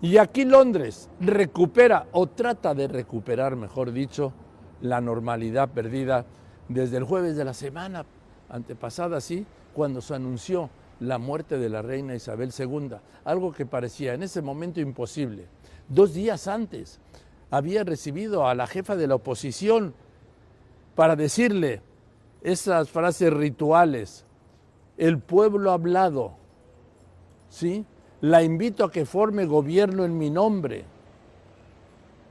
Y aquí Londres recupera o trata de recuperar, mejor dicho, la normalidad perdida desde el jueves de la semana antepasada, sí, cuando se anunció la muerte de la reina Isabel II, algo que parecía en ese momento imposible. Dos días antes había recibido a la jefa de la oposición para decirle esas frases rituales, el pueblo ha hablado, ¿sí? La invito a que forme gobierno en mi nombre.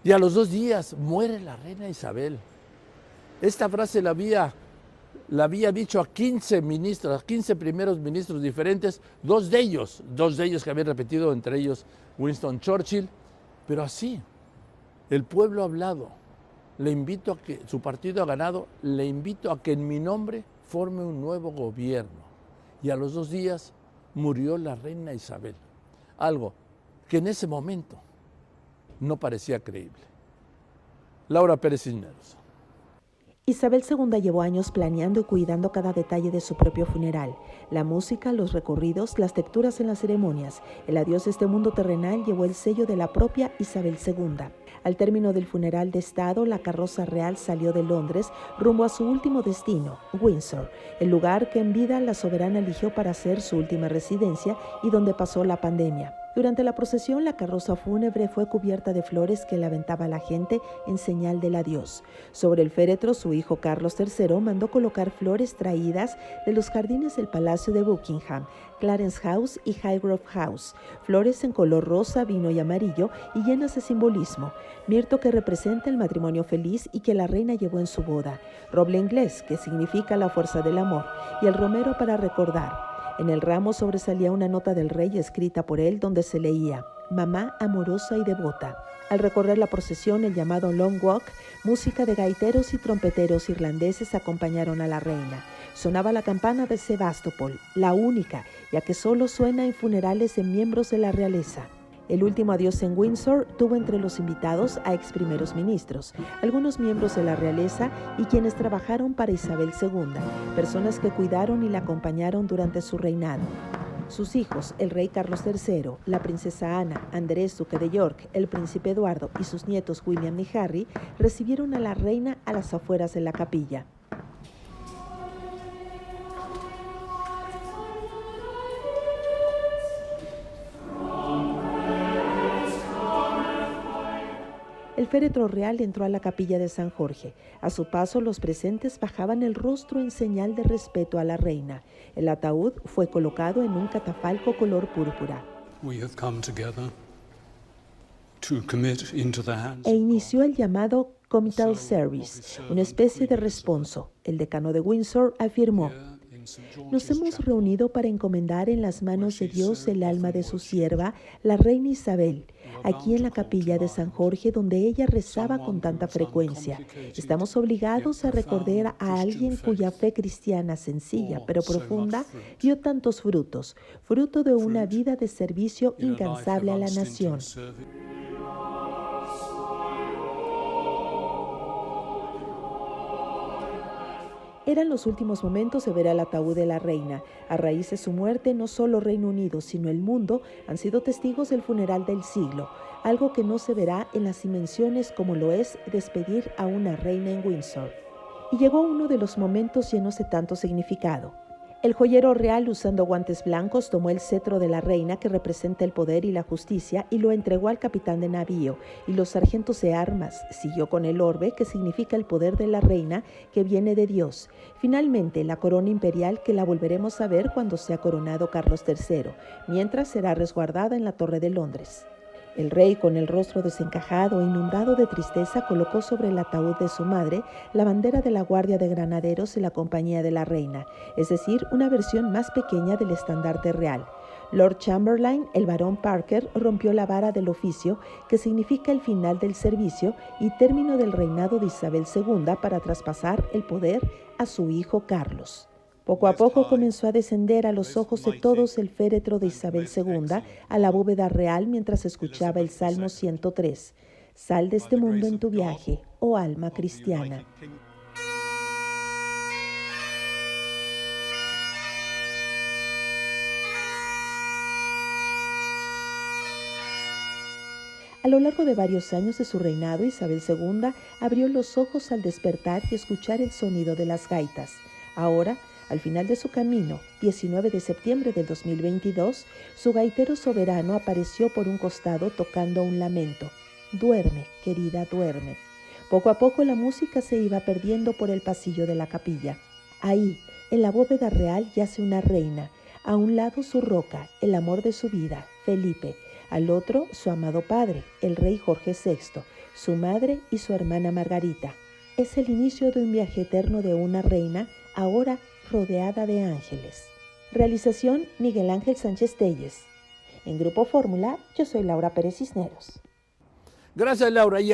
Y a los dos días muere la reina Isabel. Esta frase la había, la había dicho a 15 ministros, a 15 primeros ministros diferentes, dos de ellos, dos de ellos que habían repetido, entre ellos Winston Churchill, pero así, el pueblo ha hablado, le invito a que, su partido ha ganado, le invito a que en mi nombre forme un nuevo gobierno. Y a los dos días murió la reina Isabel, algo que en ese momento no parecía creíble. Laura Pérez Cisneros. Isabel II llevó años planeando y cuidando cada detalle de su propio funeral. La música, los recorridos, las texturas en las ceremonias. El adiós a este mundo terrenal llevó el sello de la propia Isabel II. Al término del funeral de Estado, la carroza real salió de Londres rumbo a su último destino, Windsor, el lugar que en vida la soberana eligió para ser su última residencia y donde pasó la pandemia. Durante la procesión, la carroza fúnebre fue cubierta de flores que le aventaba la gente en señal del adiós. Sobre el féretro, su hijo Carlos III mandó colocar flores traídas de los jardines del Palacio de Buckingham, Clarence House y Highgrove House, flores en color rosa, vino y amarillo y llenas de simbolismo, mirto que representa el matrimonio feliz y que la reina llevó en su boda, roble inglés que significa la fuerza del amor y el romero para recordar. En el ramo sobresalía una nota del rey escrita por él donde se leía, Mamá amorosa y devota. Al recorrer la procesión, el llamado Long Walk, música de gaiteros y trompeteros irlandeses acompañaron a la reina. Sonaba la campana de Sebastopol, la única, ya que solo suena en funerales en miembros de la realeza. El último adiós en Windsor tuvo entre los invitados a ex primeros ministros, algunos miembros de la realeza y quienes trabajaron para Isabel II, personas que cuidaron y la acompañaron durante su reinado. Sus hijos, el rey Carlos III, la princesa Ana, Andrés, duque de York, el príncipe Eduardo y sus nietos William y Harry recibieron a la reina a las afueras de la capilla. El féretro real entró a la capilla de San Jorge. A su paso, los presentes bajaban el rostro en señal de respeto a la reina. El ataúd fue colocado en un catafalco color púrpura. E inició el llamado Comital Service, una especie de responso. El decano de Windsor afirmó, nos hemos reunido para encomendar en las manos de Dios el alma de su sierva, la reina Isabel, aquí en la capilla de San Jorge donde ella rezaba con tanta frecuencia. Estamos obligados a recordar a alguien cuya fe cristiana sencilla pero profunda dio tantos frutos, fruto de una vida de servicio incansable a la nación. Eran los últimos momentos de ver al ataúd de la reina. A raíz de su muerte, no solo Reino Unido, sino el mundo han sido testigos del funeral del siglo, algo que no se verá en las dimensiones como lo es despedir a una reina en Windsor. Y llegó uno de los momentos llenos de tanto significado. El joyero real, usando guantes blancos, tomó el cetro de la reina que representa el poder y la justicia y lo entregó al capitán de navío y los sargentos de armas. Siguió con el orbe, que significa el poder de la reina que viene de Dios. Finalmente, la corona imperial que la volveremos a ver cuando sea coronado Carlos III, mientras será resguardada en la Torre de Londres. El rey, con el rostro desencajado e inundado de tristeza, colocó sobre el ataúd de su madre la bandera de la Guardia de Granaderos y la Compañía de la Reina, es decir, una versión más pequeña del estandarte real. Lord Chamberlain, el barón Parker, rompió la vara del oficio, que significa el final del servicio y término del reinado de Isabel II para traspasar el poder a su hijo Carlos. Poco a poco comenzó a descender a los ojos de todos el féretro de Isabel II a la bóveda real mientras escuchaba el Salmo 103. Sal de este mundo en tu viaje, oh alma cristiana. A lo largo de varios años de su reinado, Isabel II abrió los ojos al despertar y escuchar el sonido de las gaitas. Ahora, al final de su camino, 19 de septiembre del 2022, su gaitero soberano apareció por un costado tocando un lamento. Duerme, querida, duerme. Poco a poco la música se iba perdiendo por el pasillo de la capilla. Ahí, en la bóveda real, yace una reina. A un lado su roca, el amor de su vida, Felipe. Al otro, su amado padre, el rey Jorge VI, su madre y su hermana Margarita. Es el inicio de un viaje eterno de una reina, ahora rodeada de ángeles. Realización Miguel Ángel Sánchez Telles. En Grupo Fórmula, yo soy Laura Pérez Cisneros. Gracias, Laura. Y aquí